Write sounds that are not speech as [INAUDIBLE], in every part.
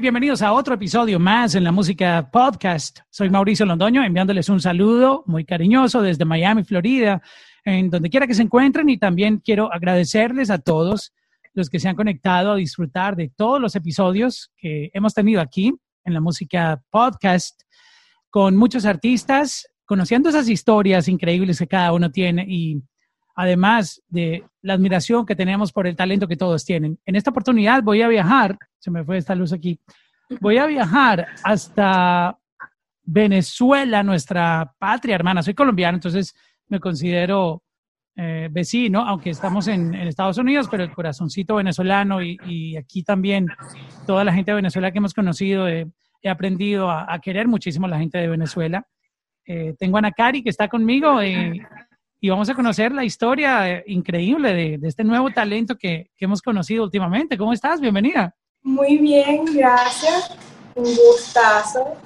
Bienvenidos a otro episodio más en la música podcast. Soy Mauricio Londoño enviándoles un saludo muy cariñoso desde Miami, Florida, en donde quiera que se encuentren y también quiero agradecerles a todos los que se han conectado a disfrutar de todos los episodios que hemos tenido aquí en la música podcast con muchos artistas, conociendo esas historias increíbles que cada uno tiene y además de la admiración que tenemos por el talento que todos tienen. En esta oportunidad voy a viajar, se me fue esta luz aquí, voy a viajar hasta Venezuela, nuestra patria hermana. Soy colombiano, entonces me considero eh, vecino, aunque estamos en, Estados Unidos, pero el corazoncito venezolano y, aquí también toda la gente de Venezuela que hemos conocido, he aprendido a, querer muchísimo a la gente de Venezuela. Eh, tengo a Ana Cari que está conmigo y, vamos a conocer la historia eh, increíble de, este nuevo talento que, que hemos conocido últimamente. ¿Cómo estás? Bienvenida. Muy bien, gracias. Un gustazo.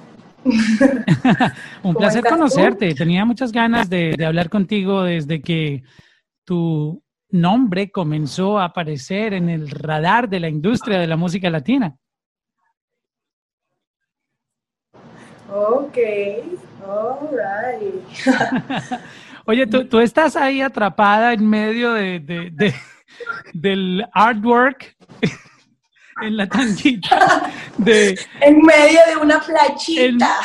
[LAUGHS] Un placer conocerte. Tenía muchas ganas de, hablar contigo desde que tu nombre comenzó a aparecer en el radar de la industria de la música latina. Ok, all right. [LAUGHS] Oye, ¿tú, estás ahí atrapada en medio de, del artwork [LAUGHS] en la tanquita de... en medio de una playita.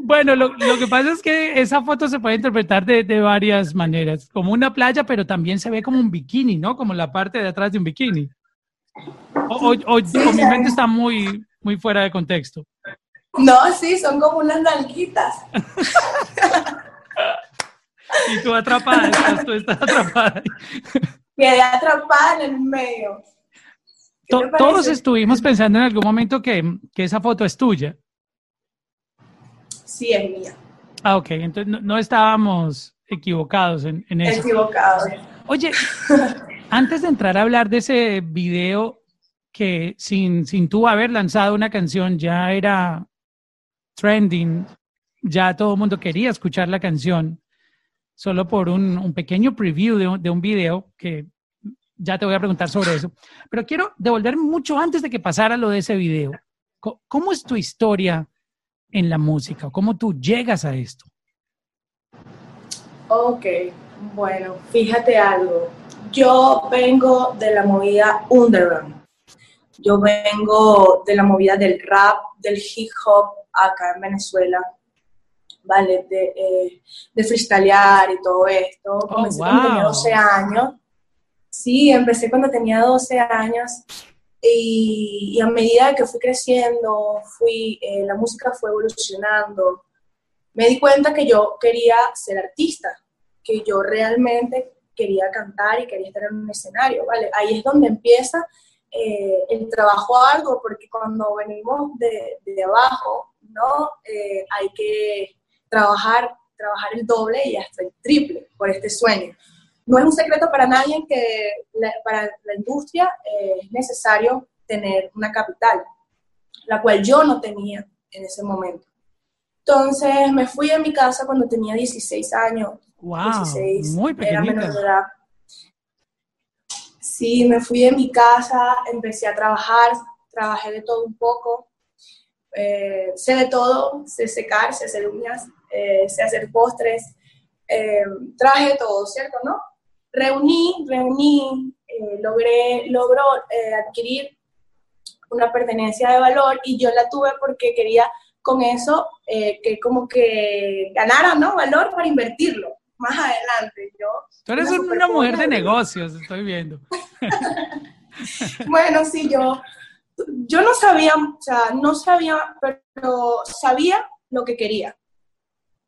bueno, lo, que pasa es que esa foto se puede interpretar de, varias maneras, como una playa, pero también se ve como un bikini, ¿no? Como la parte de atrás de un bikini. O, mi mente está muy, muy fuera de contexto. No, sí, son como unas nalguitas. [LAUGHS] y tú atrapada, estás, tú estás atrapada. [LAUGHS] Quedé atrapada en el medio todos estuvimos pensando en algún momento que, esa foto es tuya. Sí, es mía. Ah, ok, entonces no, estábamos equivocados en, eso. Equivocados. Oye, [LAUGHS] antes de entrar a hablar de ese video que sin, sin tú haber lanzado una canción ya era trending, ya todo el mundo quería escuchar la canción, solo por un, pequeño preview de, un video que ya te voy a preguntar sobre eso. Pero quiero devolver mucho antes de que pasara lo de ese video. ¿Cómo es tu historia en la música? ¿Cómo tú llegas a esto? Ok, bueno, fíjate algo. Yo vengo de la movida underground. Yo vengo de la movida del rap, del hip hop acá en Venezuela. ¿Vale? De, eh, de freestylear y todo esto. Oh, Comencé cuando 12 años Sí, empecé cuando tenía 12 años y, a medida que fui creciendo, fui, eh, la música fue evolucionando, me di cuenta que yo quería ser artista, que yo realmente quería cantar y quería estar en un escenario, ¿vale? Ahí es donde empieza eh, el trabajo algo, porque cuando venimos de, de abajo, ¿no? Eh, hay que trabajar, trabajar el doble y hasta el triple por este sueño no es un secreto para nadie que para la industria eh, es necesario tener una capital, la cual yo no tenía en ese momento. Entonces me fui de mi casa cuando tenía 16 años. Wow, 16, muy pequeñita. Era menor de edad. Sí, me fui de mi casa, empecé a trabajar, trabajé de todo un poco. Eh, sé de todo, sé secar, sé hacer uñas, eh, sé hacer postres, traje todo, ¿cierto? ¿No? reuní, reuní, eh, logré, logró eh, adquirir una pertenencia de valor y yo la tuve porque quería con eso eh, que como que ganara, ¿no? Valor para invertirlo más adelante. Yo, Tú eres una, mujer de negocios, estoy viendo. [LAUGHS] bueno, sí, yo, yo no sabía, o sea, no sabía, pero sabía lo que quería.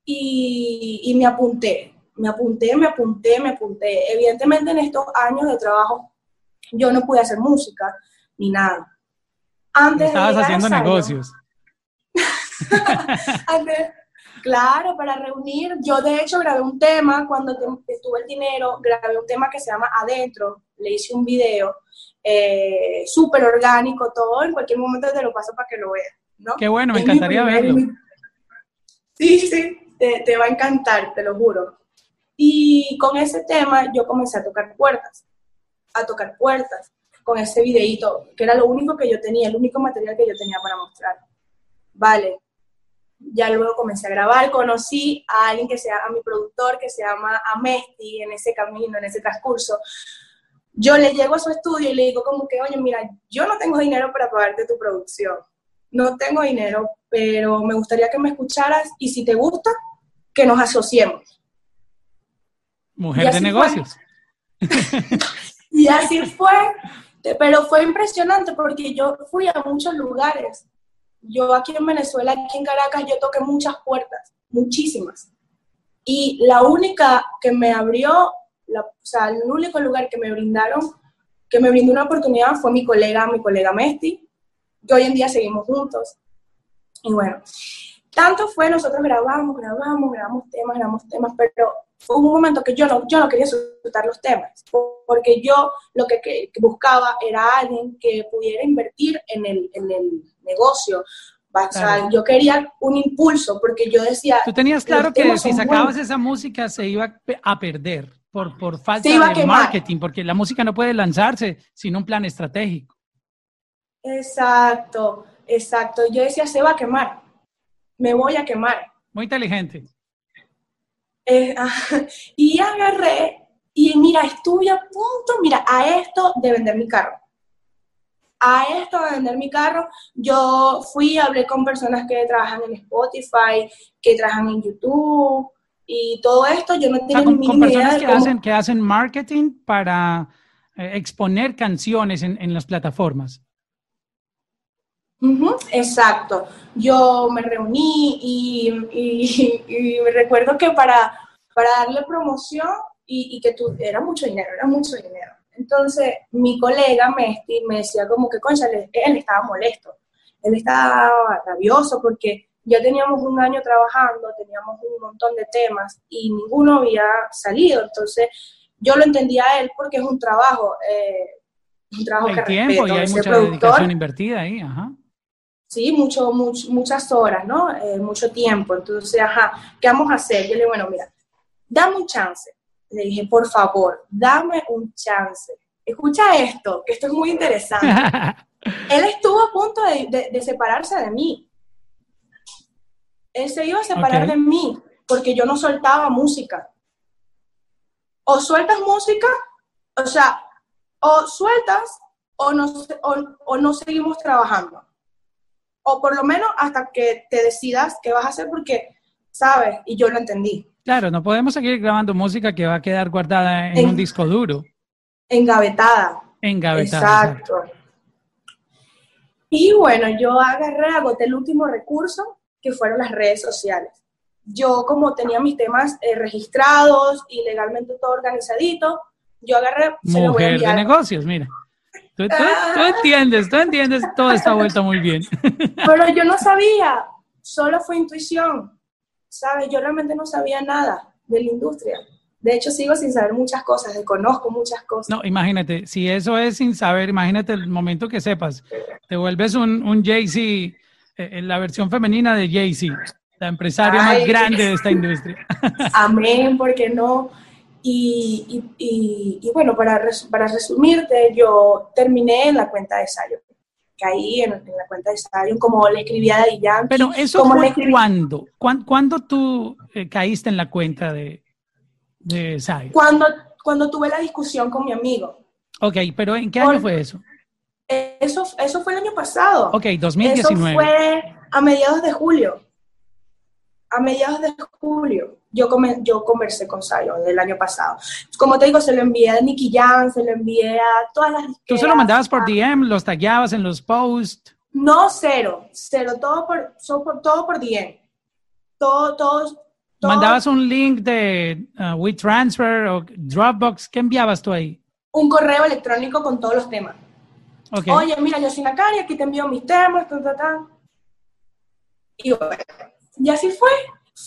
Y, y me apunté me apunté, me apunté, me apunté. Evidentemente en estos años de trabajo yo no pude hacer música ni nada. Antes Estabas haciendo negocios. [LAUGHS] claro, para reunir. Yo de hecho grabé un tema cuando tuve el dinero, grabé un tema que se llama Adentro, le hice un video eh, súper orgánico, todo. En cualquier momento te lo paso para que lo veas. ¿no? Qué bueno, me encantaría verlo. Sí, sí, te, va a encantar, te lo juro. Y con ese tema yo comencé a tocar puertas, a tocar puertas. con ese videíto, que era lo único que yo tenía, el único material que yo tenía para mostrar. Vale, ya luego comencé a grabar, conocí a alguien que sea, a mi productor que se llama Amesti en ese camino, en ese transcurso. Yo le llego a su estudio y le digo como que, oye, mira, yo no tengo dinero para pagarte tu producción, no tengo dinero, pero me gustaría que me escucharas y si te gusta, que nos asociemos. Mujer de negocios. [LAUGHS] y así fue, pero fue impresionante porque yo fui a muchos lugares yo aquí en Venezuela, aquí en Caracas, yo toqué muchas puertas, muchísimas. Y la única que me abrió, la, o sea, el único lugar que me brindaron, que me brindó una oportunidad fue mi colega, mi colega Mesti, que hoy en día seguimos juntos. Y bueno, tanto fue, nosotros grabamos, grabamos, grabamos temas, grabamos temas, pero fue un momento que yo no, yo no quería soltar los temas, porque yo lo que, buscaba era alguien que pudiera invertir en el, en el negocio. O sea, yo quería un impulso, porque yo decía... Tú tenías claro que si sacabas esa música se iba a perder por, por falta de marketing, porque la música no puede lanzarse sin un plan estratégico. Exacto, exacto. Yo decía, se va a quemar, me voy a quemar. Muy inteligente. Eh, [LAUGHS] y agarré y mira, estuve a punto, mira, a esto de vender mi carro. A esto de vender mi carro, yo fui, hablé con personas que trabajan en Spotify, que trabajan en YouTube y todo esto, yo no tenía ni con personas que, hacen, que hacen marketing para eh, exponer canciones en, las plataformas. Exacto. Yo me reuní y, y, me recuerdo que para, para darle promoción y, que tú, era mucho dinero, era mucho dinero. Entonces, mi colega Mesti me decía como que, concha, él, estaba molesto, él estaba rabioso porque ya teníamos un año trabajando, teníamos un montón de temas y ninguno había salido. Entonces, yo lo entendía a él porque es un trabajo, eh, un trabajo hay tiempo y hay mucha dedicación invertida ahí, ajá. Sí, mucho, muchas horas, ¿no? Eh, mucho tiempo. Entonces, ajá, ¿qué vamos a hacer? Yo le digo, bueno, mira, dame un chance le dije, por favor, dame un chance. Escucha esto, que esto es muy interesante. [LAUGHS] Él estuvo a punto de, separarse de mí. Él se iba a separar de mí porque yo no soltaba música. O sueltas música, o sea, o sueltas o no, o no seguimos trabajando. O por lo menos hasta que te decidas qué vas a hacer porque, ¿sabes? Y yo lo entendí. Claro, no podemos seguir grabando música que va a quedar guardada en, un disco duro. Engavetada. Engavetada. Exacto. Y bueno, yo agarré, agoté el último recurso, que fueron las redes sociales. Yo, como tenía mis temas eh, registrados y legalmente todo organizadito, yo agarré. Mujer de negocios, mira. Tú, tú, entiendes, tú entiendes toda esta vuelta muy bien. [LAUGHS] Pero yo no sabía, solo fue intuición. ¿sabes? Yo realmente no sabía nada de la industria. De hecho, sigo sin saber muchas cosas, desconozco muchas cosas. No, imagínate, si eso es sin saber, imagínate el momento que sepas, te vuelves un, un Jay-Z, eh, la versión femenina de Jay-Z, la empresaria más grande de esta industria. [LAUGHS] Amén, porque no. Y, y, y, bueno, para, para resumirte, yo terminé en la cuenta de Sayo caí en, la cuenta de Stadium, como le escribía a Yankee. Pero eso fue cuándo? ¿Cuándo, tú eh, caíste en la cuenta de, de Cuando, cuando tuve la discusión con mi amigo. Ok, pero ¿en qué año fue eso? Eso, eso fue el año pasado. Ok, 2019. Eso fue a mediados de julio. A mediados de julio yo, yo conversé con Zion el año pasado. Como te digo, se lo envié a Nicky Jam, se lo envié a todas las... ¿Tú se lo mandabas por DM, los tagueabas en los posts? No, cero, cero, todo por, todo por DM. Todo, todo, ¿Mandabas un link de uh, WeTransfer o Dropbox? ¿Qué enviabas tú ahí? Un correo electrónico con todos los temas. Oye, mira, yo soy Nakari, aquí te envío mis temas, ta, ta, ta. Y bueno, y así fue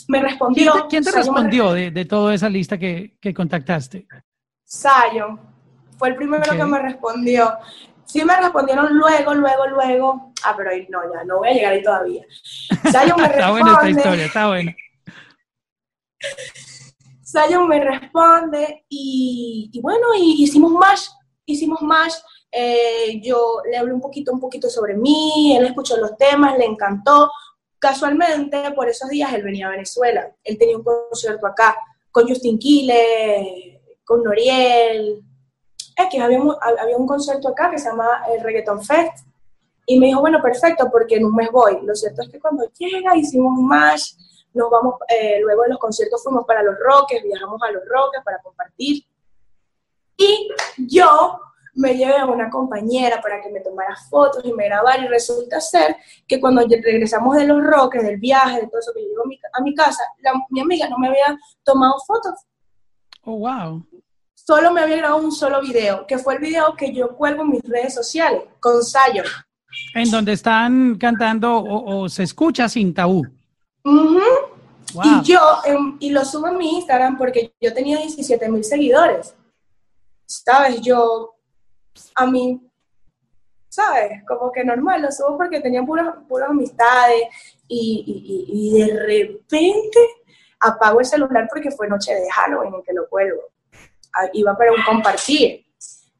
me respondió. ¿Quién te, respondió de, toda esa lista que, contactaste? Sayo. Fue el primero que me respondió. Sí me respondieron luego, luego, luego. Ah, pero no, ya, no voy a llegar ahí todavía. Sayo me responde. [LAUGHS] está buena esta historia, está buena. Sayo me responde y, bueno, y hicimos más, hicimos más, eh, yo le hablé un poquito, un poquito sobre mí, él escuchó los temas, le encantó. Casualmente, por esos días él venía a Venezuela. Él tenía un concierto acá con Justin Quiles, con Noriel. Es que había, había un concierto acá que se llama el Reggaeton Fest. Y me dijo, bueno, perfecto, porque en un mes voy. Lo cierto es que cuando llega hicimos un match, nos vamos, eh, luego de los conciertos fuimos para los Roques, viajamos a los Roques para compartir. Y yo me llevé a una compañera para que me tomara fotos y me grabara y resulta ser que cuando regresamos de los Roques, del viaje, de todo eso que yo llego a mi, casa, mi amiga no me había tomado fotos. Oh, wow. Solo me había grabado un solo video, que fue el video que yo cuelgo en mis redes sociales, con Sayo. En donde están cantando o, se escucha sin tabú. Y yo, y lo subo a mi Instagram porque yo tenía 17 mil seguidores. ¿Sabes? Yo, a mí, ¿sabes? Como que normal, lo subo porque tenía puras, puras amistades y, y, de repente apago el celular porque fue noche de Halloween en que lo cuelgo. Ah, iba para un compartir.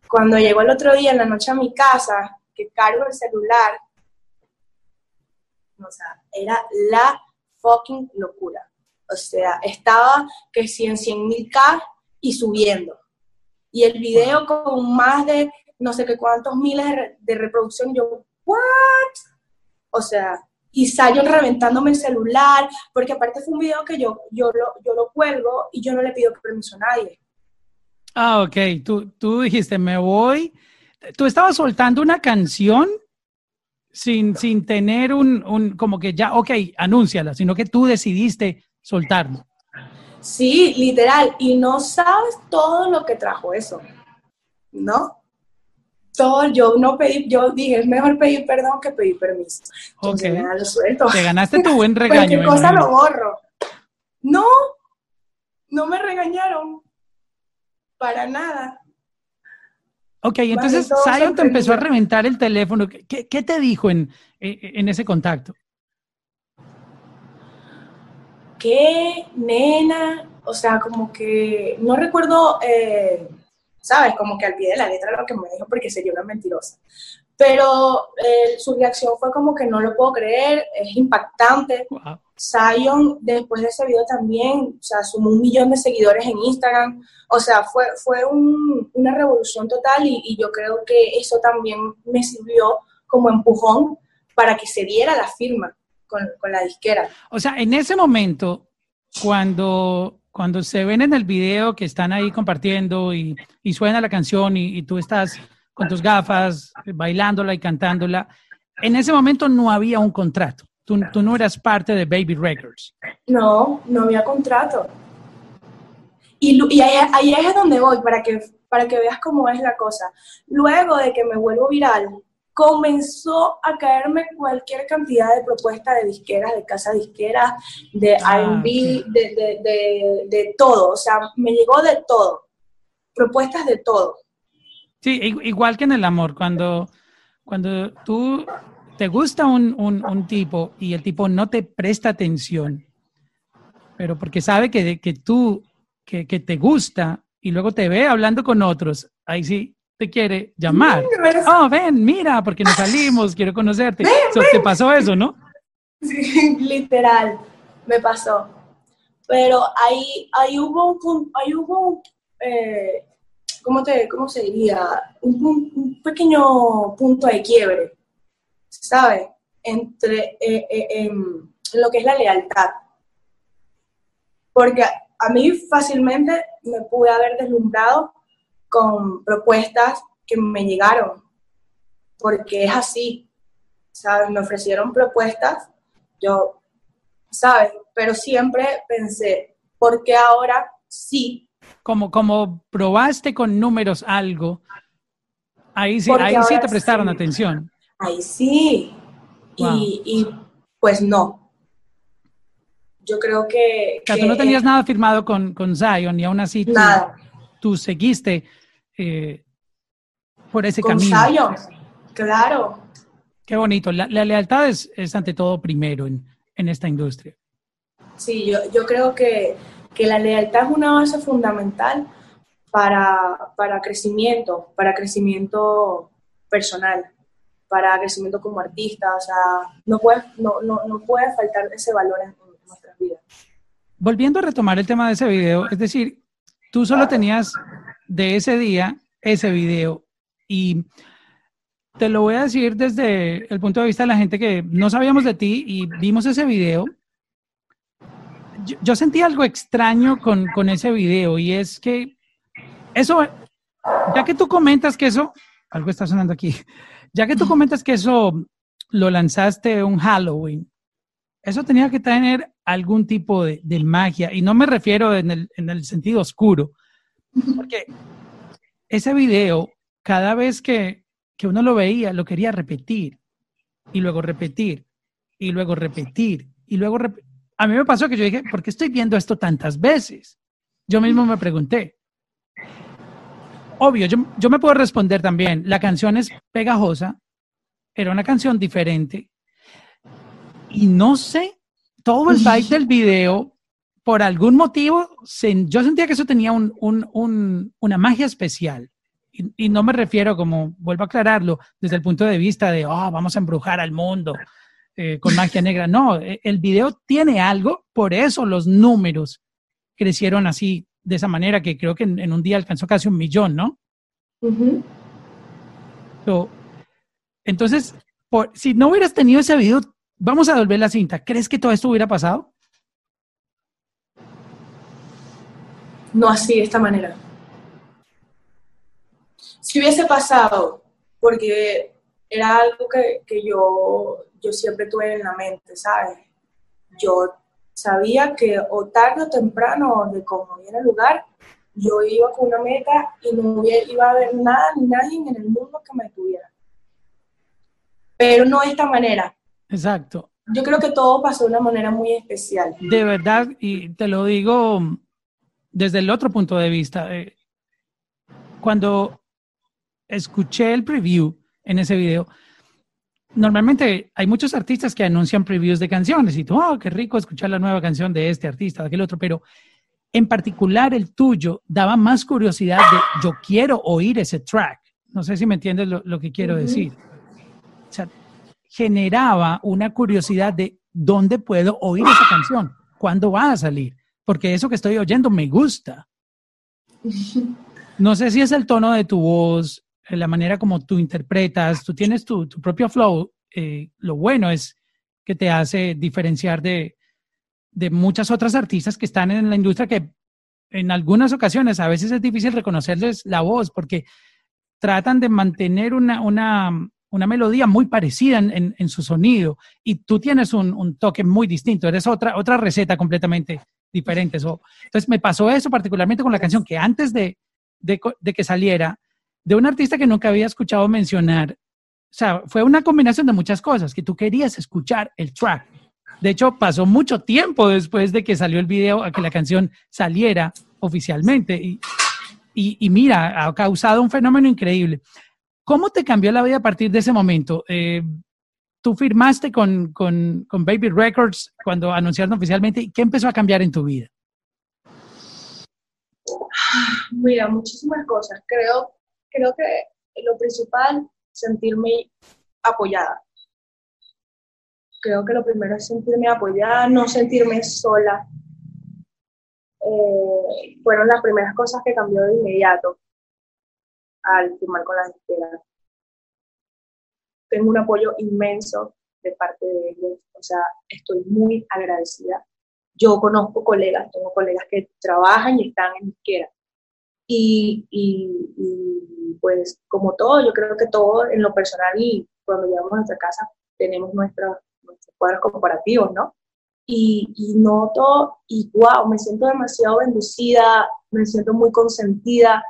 Cuando llegó el otro día en la noche a mi casa, que cargo el celular, o sea, era la fucking locura. O sea, estaba que si en 100 mil K y subiendo. Y el video con más de no sé qué cuántos miles de, reproducción, yo, ¿what? O sea, y Zion reventándome el celular, porque aparte fue un video que yo, yo, lo, yo lo cuelgo y yo no le pido permiso a nadie. Ah, ok. Tú, tú dijiste, me voy. Tú estabas soltando una canción sin, sin tener un, un, como que ya, ok, anúnciala, sino que tú decidiste soltarlo. Sí, literal. Y no sabes todo lo que trajo eso, ¿no? Todo, yo no pedí, yo dije, es mejor pedir perdón que pedir permiso. Entonces, lo suelto. Te ganaste tu buen [LAUGHS] regaño. Cualquier cosa lo borro. No, no me regañaron. Para nada. Ok, entonces Zion te empezó a reventar el teléfono. ¿Qué, qué te dijo en, en, ese contacto? ¿Qué, nena? O sea, como que no recuerdo, eh, ¿sabes? Como que al pie de la letra lo que me dijo porque sería una mentirosa. Pero eh, su reacción fue como que no lo puedo creer, es impactante. Zion, después de ese video también, o sea, sumó un millón de seguidores en Instagram. O sea, fue, fue una revolución total y, yo creo que eso también me sirvió como empujón para que se diera la firma con, la disquera. O sea, en ese momento, cuando, cuando se ven en el video que están ahí compartiendo y, suena la canción y, y tú estás con tus gafas, bailándola y cantándola, en ese momento no había un contrato. Tú, no eras parte de Baby Records. No, no había contrato. Y, y ahí, es donde voy, para que, para que veas cómo es la cosa. Luego de que me vuelvo viral, comenzó a caerme cualquier cantidad de propuestas de disqueras, de casa disqueras, de ah, R&B, de, de, de, todo. O sea, me llegó de todo. Propuestas de todo. Sí, igual que en el amor, cuando, cuando tú te gusta un, un, tipo y el tipo no te presta atención, pero porque sabe que, que tú, que, que, te gusta y luego te ve hablando con otros, ahí sí te quiere llamar. Oh, ven, mira, porque nos salimos, quiero conocerte. ¿Te pasó eso, no? Sí, [LAUGHS] literal, me pasó. Pero ahí, ahí hubo un, ahí hubo eh, ¿cómo, te, ¿cómo se diría? Un, un pequeño punto de quiebre ¿sabes? Entre eh, eh, en lo que es la lealtad. Porque a mí fácilmente me pude haber deslumbrado con propuestas que me llegaron, porque es así, ¿sabes? Me ofrecieron propuestas, yo, ¿sabes? Pero siempre pensé, ¿por qué ahora sí? Como, como probaste con números algo, ahí sí, ahí sí te prestaron atención ahí sí. Y, pues no. Yo creo que... O sea, tú no tenías nada firmado con, con Zion y aún así tú, seguiste eh, por ese con camino. Zion, claro. Qué bonito. La, lealtad es, ante todo primero en, esta industria. Sí, yo, yo creo que, que, la lealtad es una base fundamental para, para crecimiento, para crecimiento personal, para crecimiento como artista, o sea, no puede, no, no, no puede faltar ese valor en, nuestras vidas. Volviendo a retomar el tema de ese video, es decir, tú solo tenías de ese día ese video. Y te lo voy a decir desde el punto de vista de la gente que no sabíamos de ti y vimos ese video. Yo, sentí algo extraño con, con ese video y es que eso, ya que tú comentas que eso, algo está sonando aquí, ya que tú comentas que eso lo lanzaste un Halloween, eso tenía que tener algún tipo de, magia, y no me refiero en el, en el, sentido oscuro, porque ese video, cada vez que, que uno lo veía, lo quería repetir, y luego repetir, y luego repetir, y luego repetir. A mí me pasó que yo dije, ¿por qué estoy viendo esto tantas veces? Yo mismo me pregunté, obvio, yo, me puedo responder también. La canción es pegajosa, era una canción diferente. Y no sé, todo el vibe del video, por algún motivo, yo sentía que eso tenía una magia especial. Y, no me refiero, como vuelvo a aclararlo, desde el punto de vista de, oh, vamos a embrujar al mundo eh, con magia negra. No, e, el video tiene algo, por eso los números crecieron así de esa manera que creo que en, un día alcanzó casi un millón, ¿no? entonces, por, si no hubieras tenido ese video, vamos a volver la cinta. ¿Crees que todo esto hubiera pasado? No así, de esta manera. Si hubiese pasado, porque era algo que, que yo, yo siempre tuve en la mente, ¿sabes? Yo sabía que o tarde o temprano, de cómo viene el lugar, yo iba con una meta y no iba a haber nada ni nadie en el mundo que me tuviera. Pero no de esta manera. Exacto. Yo creo que todo pasó de una manera muy especial. De verdad, y te lo digo desde el otro punto de vista. Eh, cuando escuché el preview en ese video, normalmente hay muchos artistas que anuncian previews de canciones y tú, oh, qué rico escuchar la nueva canción de este artista, de aquel otro, pero en particular el tuyo daba más curiosidad de yo quiero oír ese track. No sé si me entiendes lo, que quiero decir. O sea, generaba una curiosidad de dónde puedo oír esa canción, cuándo va a salir, porque eso que estoy oyendo me gusta. No sé si es el tono de tu voz, eh, la manera como tú interpretas, tú tienes tu, propio flow. Eh, lo bueno es que te hace diferenciar de, de muchas otras artistas que están en la industria que en algunas ocasiones a veces es difícil reconocerles la voz porque tratan de mantener una, una, una melodía muy parecida en, en, su sonido y tú tienes un, un, toque muy distinto, eres otra, otra receta completamente diferente. entonces me pasó eso particularmente con la canción que antes de, de, de que saliera, de un artista que nunca había escuchado mencionar, o sea, fue una combinación de muchas cosas, que tú querías escuchar el track. De hecho, pasó mucho tiempo después de que salió el video a que la canción saliera oficialmente. Y, y, mira, ha causado un fenómeno increíble. ¿Cómo te cambió la vida a partir de ese momento? Eh, tú firmaste con, con, con, Baby Records cuando anunciaron oficialmente. ¿Qué empezó a cambiar en tu vida? Mira, muchísimas cosas. Creo creo que lo principal, sentirme apoyada. Creo que lo primero es sentirme apoyada, no sentirme sola. Eh, fueron las primeras cosas que cambió de inmediato al firmar con las disqueras. Tengo un apoyo inmenso de parte de ellos, o sea, estoy muy agradecida. Yo conozco colegas, tengo colegas que trabajan y están en disqueras y, y, pues como todo, yo creo que todo en lo personal y cuando llegamos a nuestra casa tenemos nuestros cuadros comparativos, ¿no? Y, y noto, y wow, me siento demasiado bendecida, me siento muy consentida,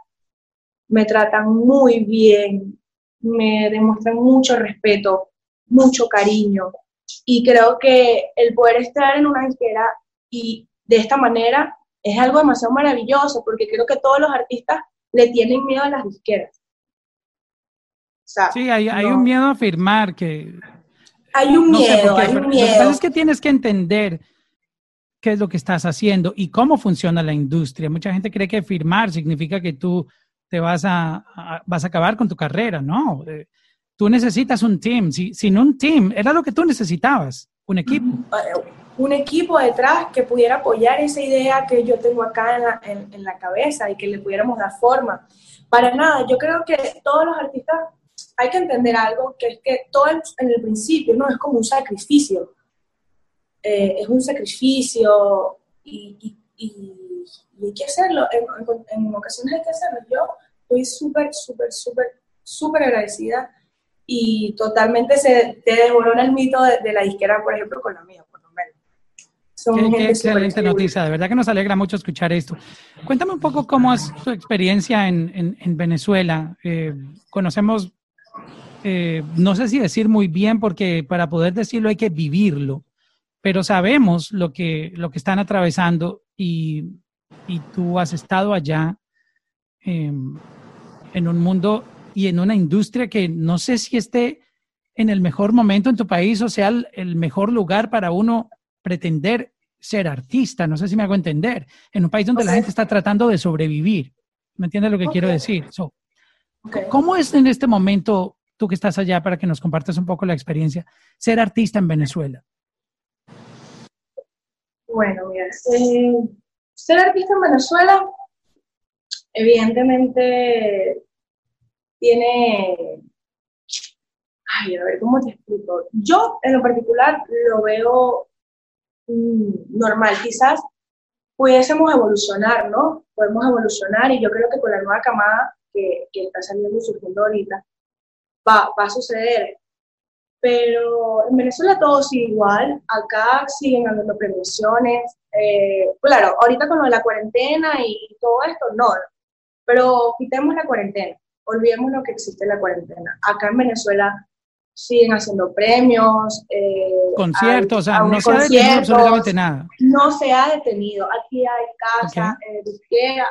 me tratan muy bien, me demuestran mucho respeto, mucho cariño. Y creo que el poder estar en una disquera y de esta manera es algo demasiado maravilloso porque creo que todos los artistas le tienen miedo a las disqueras. sí, hay, un miedo a firmar que... Hay un miedo, hay un miedo. Lo que pasa es que tienes que entender qué es lo que estás haciendo y cómo funciona la industria. Mucha gente cree que firmar significa que tú te vas a, vas a acabar con tu carrera, ¿no? Eh, tú necesitas un team. Si, sin un team, era lo que tú necesitabas, un equipo. Un equipo detrás que pudiera apoyar esa idea que yo tengo acá en la, en la cabeza y que le pudiéramos dar forma. Para nada, yo creo que todos los artistas hay que entender algo, que es que todo en el principio no es como un sacrificio. Eh, es un sacrificio y, hay que hacerlo. En, ocasiones hay que hacerlo. Yo estoy súper, súper, súper, súper agradecida y totalmente se te desborona el mito de, la disquera, por ejemplo, con la mía, por lo menos. Son qué, excelente noticia, de verdad que nos alegra mucho escuchar esto. Cuéntame un poco cómo es tu experiencia en, Venezuela. Eh, conocemos eh, no sé si decir muy bien, porque para poder decirlo hay que vivirlo, pero sabemos lo que, lo que están atravesando y, tú has estado allá em, en un mundo y en una industria que no sé si esté en el mejor momento en tu país o sea el, mejor lugar para uno pretender ser artista, no sé si me hago entender, en un país donde la gente está tratando de sobrevivir. ¿Me entiendes lo que quiero decir? ¿Cómo es en este momento tú que estás allá para que nos compartas un poco la experiencia, ser artista en Venezuela? Bueno, mira, eh, ser artista en Venezuela, evidentemente, tiene... Ay, a ver, ¿cómo te explico? Yo, en lo particular, lo veo mm, normal. Quizás pudiésemos evolucionar, ¿no? Podemos evolucionar y yo creo que con la nueva camada que, que está saliendo y surgiendo ahorita, va, va a suceder. Pero en Venezuela todo sigue igual, acá siguen habiendo prevenciones. Eh, claro, ahorita con lo de la cuarentena y todo esto, no, pero quitemos la cuarentena, olvidemos lo que existe la cuarentena. Acá en Venezuela siguen haciendo premios. Eh, conciertos, o sea, no se ha detenido absolutamente nada. No se ha detenido. Aquí hay casa, okay. eh,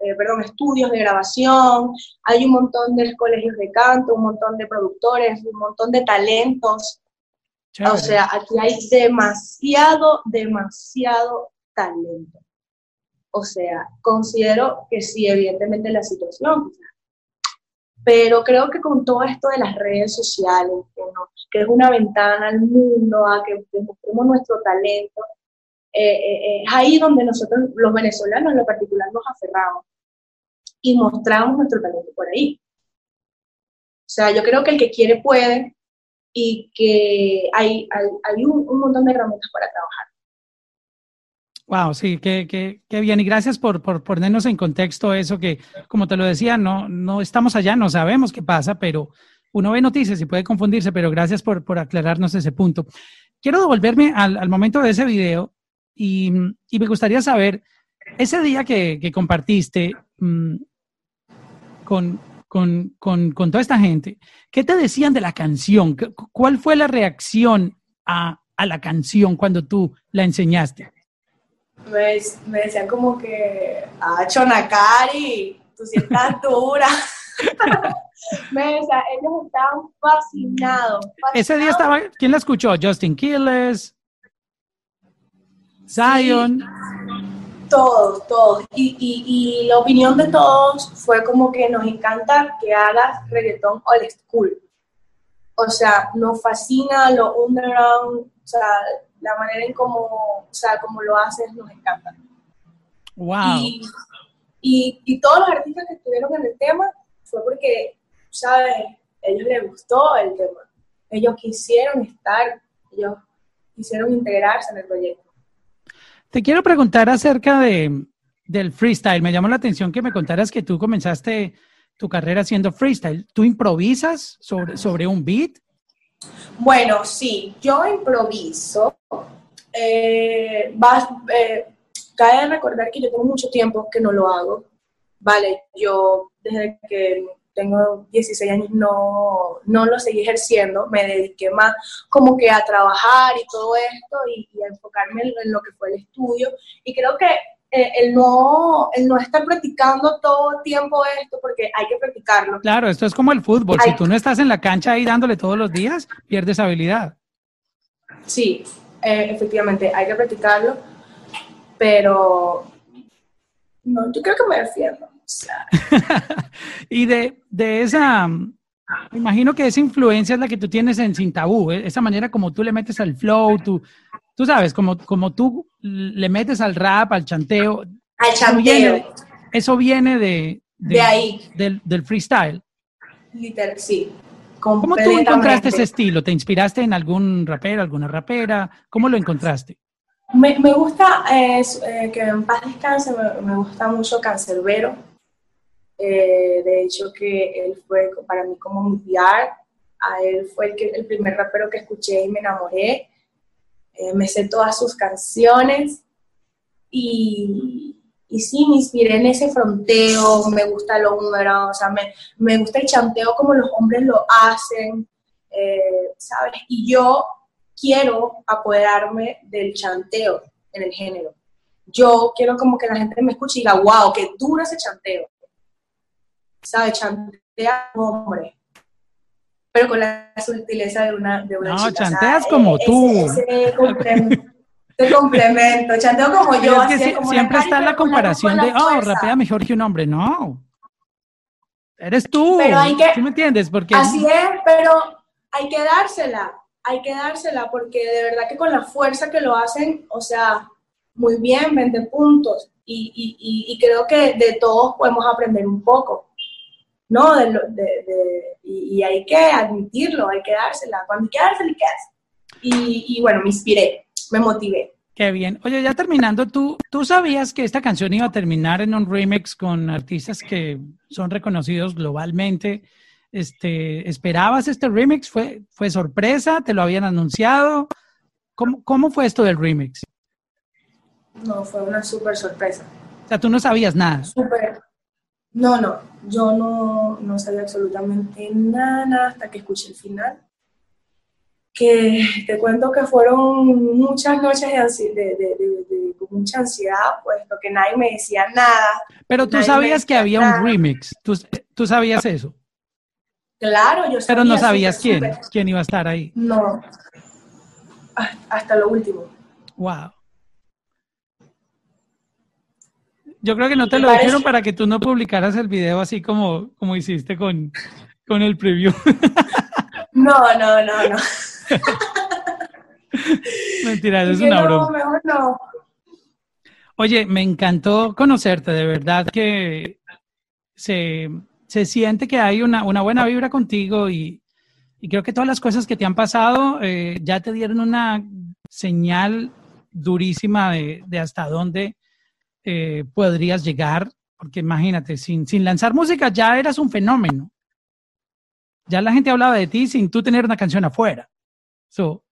eh, perdón, estudios de grabación, hay un montón de colegios de canto, un montón de productores, un montón de talentos. O sea, aquí hay demasiado, demasiado talento. O sea, considero que sí, evidentemente la situación, pero creo que con todo esto de las redes sociales, que, es una ventana al mundo, a que demostremos nuestro talento, eh, eh, es ahí donde nosotros, los venezolanos en lo particular, nos aferramos y mostramos nuestro talento por ahí. O sea, yo creo que el que quiere puede y que hay, hay, un, montón de herramientas para trabajar. Wow, sí, qué, qué, qué, bien. Y gracias por, por, ponernos en contexto eso que, como te lo decía, no, no estamos allá, no sabemos qué pasa, pero uno ve noticias y puede confundirse, pero gracias por, por aclararnos ese punto. Quiero devolverme al, al momento de ese video y, y, me gustaría saber, ese día que, que compartiste, mm, con, con, con, con, toda esta gente, ¿qué te decían de la canción? ¿Cuál fue la reacción a, a la canción cuando tú la enseñaste? Me, me decían como que, ah, Chonacari, tú sí estás [LAUGHS] dura. [LAUGHS] me decían, ellos estaban fascinados, Ese día estaba, ¿quién la escuchó? Justin Quiles, Zion. Todos, todos. Y, y, y, la opinión de todos fue como que nos encanta que hagas reggaetón old school. O sea, nos fascina lo underground, o sea, la manera en cómo, o sea, como lo haces nos encanta. Wow. Y, y, todos los artistas que estuvieron en el tema fue porque, ¿sabes? Ellos les gustó el tema. Ellos quisieron estar, ellos quisieron integrarse en el proyecto. Te quiero preguntar acerca de, del freestyle. Me llamó la atención que me contaras que tú comenzaste tu carrera haciendo freestyle. ¿Tú improvisas sobre, sobre un beat? Bueno, sí, yo improviso. Eh, eh, cabe recordar que yo tengo mucho tiempo que no lo hago. Vale, yo desde que tengo 16 años, no, no lo seguí ejerciendo, me dediqué más como que a trabajar y todo esto y, a enfocarme en, lo que fue el estudio. Y creo que eh, el, no, el no estar practicando todo el tiempo esto, porque hay que practicarlo. Claro, esto es como el fútbol, si tú no estás en la cancha ahí dándole todos los días, pierdes habilidad. Sí, eh, efectivamente, hay que practicarlo, pero no, yo creo que me defiendo. [LAUGHS] y de, de, esa, Me imagino que esa influencia es la que tú tienes en Sin Tabú, ¿eh? esa manera como tú le metes al flow, tú, tú sabes, como, como tú le metes al rap, al chanteo. Al chanteo. Eso viene, de, de, ahí. Del, del freestyle. Literal, sí. ¿Cómo tú encontraste ese estilo? ¿Te inspiraste en algún rapero, alguna rapera? ¿Cómo lo encontraste? Me, me gusta, eh, que en paz descanse, me, me gusta mucho Cancerbero. Eh, de hecho, que él fue para mí como un VR. A él fue el, que, el primer rapero que escuché y me enamoré. Eh, me sé todas sus canciones. Y, y sí, me inspiré en ese fronteo, me gusta el húmero, o sea, me, me, gusta el chanteo como los hombres lo hacen, eh, ¿sabes? Y yo quiero apoderarme del chanteo en el género. Yo quiero como que la gente me escuche y diga, wow, qué duro ese chanteo. ¿Sabes? Chantea como hombre. Pero con la sutileza de una, de una no, chanteas como tú. Te complemento, chanteo como yo. siempre está la comparación de, oh, rapea mejor que un hombre. No. Eres tú. Pero hay que, ¿Sí me entiendes? Porque... Así es, pero hay que dársela. Hay que dársela porque de verdad que con la fuerza que lo hacen, o sea, muy bien, 20 puntos. Y, y, y creo que de todos podemos aprender un poco. ¿No? De, de, y, hay que admitirlo, hay que dársela. Cuando hay que dársela, Y, y bueno, me inspiré me motivé. Qué bien. Oye, ya terminando, ¿tú, ¿tú sabías que esta canción iba a terminar en un remix con artistas que son reconocidos globalmente? Este, ¿Esperabas este remix? ¿Fue, fue sorpresa? ¿Te lo habían anunciado? ¿Cómo, ¿Cómo fue esto del remix? No, fue una súper sorpresa. O sea, tú no sabías nada. Súper. No, no, yo no, no sabía absolutamente nada hasta que escuché el final que te cuento que fueron muchas noches de, de, de, mucha ansiedad, puesto que nadie me decía nada. Pero tú sabías que había un remix, ¿Tú, ¿Tú, sabías eso. Claro, yo sabía. Pero no sabías quién, quién iba a estar ahí. No, hasta lo último. Wow. Yo creo que no te lo dijeron para que tú no publicaras el video así como, como hiciste con, con el preview. [LAUGHS] No, no, no, no. [LAUGHS] Mentira, es una broma. Oye, me encantó conocerte, de verdad que se, siente que hay una, buena vibra contigo y, creo que todas las cosas que te han pasado eh, ya te dieron una señal durísima de, hasta dónde eh, podrías llegar, porque imagínate, sin, sin lanzar música ya eras un fenómeno. Ya la gente hablaba de ti sin tú tener una canción afuera. So,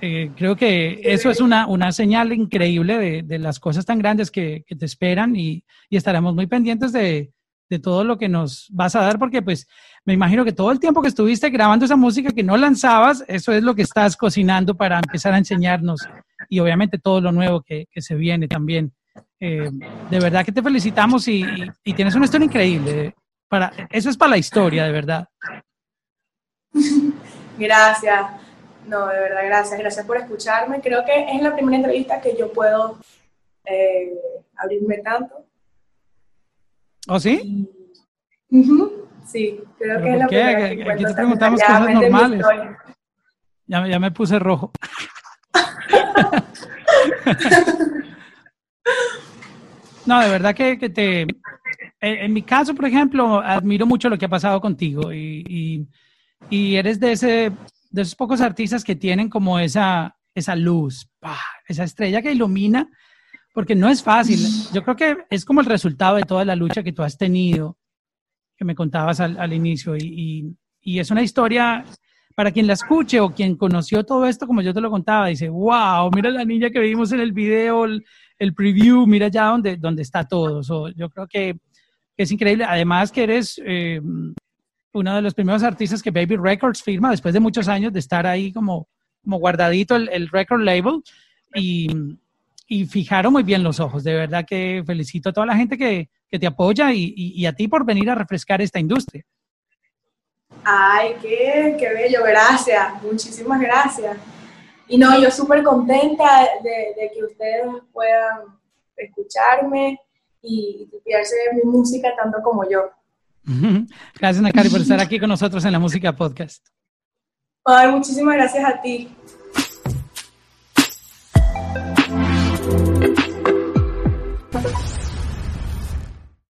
eh, creo que eso es una, una señal increíble de, de, las cosas tan grandes que, que te esperan y, y, estaremos muy pendientes de, de, todo lo que nos vas a dar porque pues me imagino que todo el tiempo que estuviste grabando esa música que no lanzabas, eso es lo que estás cocinando para empezar a enseñarnos y obviamente todo lo nuevo que, que se viene también. Eh, de verdad que te felicitamos y, y, tienes una historia increíble. Para, eso es para la historia, de verdad. [LAUGHS] Gracias. No, de verdad, gracias. Gracias por escucharme. Creo que es la primera entrevista que yo puedo eh, abrirme tanto. ¿Oh, sí? Sí, creo que es la primera. Aquí te preguntamos cosas normales. Ya, ya me puse rojo. No, de verdad que, te... En, mi caso, por ejemplo, admiro mucho lo que ha pasado contigo y, y, eres de ese de esos pocos artistas que tienen como esa, esa luz, esa estrella que ilumina, porque no es fácil. Yo creo que es como el resultado de toda la lucha que tú has tenido, que me contabas al, al inicio, y, y, es una historia para quien la escuche o quien conoció todo esto, como yo te lo contaba, dice, wow, mira la niña que vimos en el video, el, preview, mira ya donde, donde está todo. yo creo que es increíble. Además que eres eh, uno de los primeros artistas que Baby Records firma después de muchos años de estar ahí como, guardadito el, record label y, fijaron muy bien los ojos. De verdad que felicito a toda la gente que, te apoya y, a ti por venir a refrescar esta industria. Ay, qué, qué bello, gracias, muchísimas gracias. Y no, yo súper contenta de, de, que ustedes puedan escucharme y inspirarse de mi música tanto como yo. Gracias, Nakari, por estar aquí con nosotros en la Música Podcast. Ay, muchísimas gracias a ti.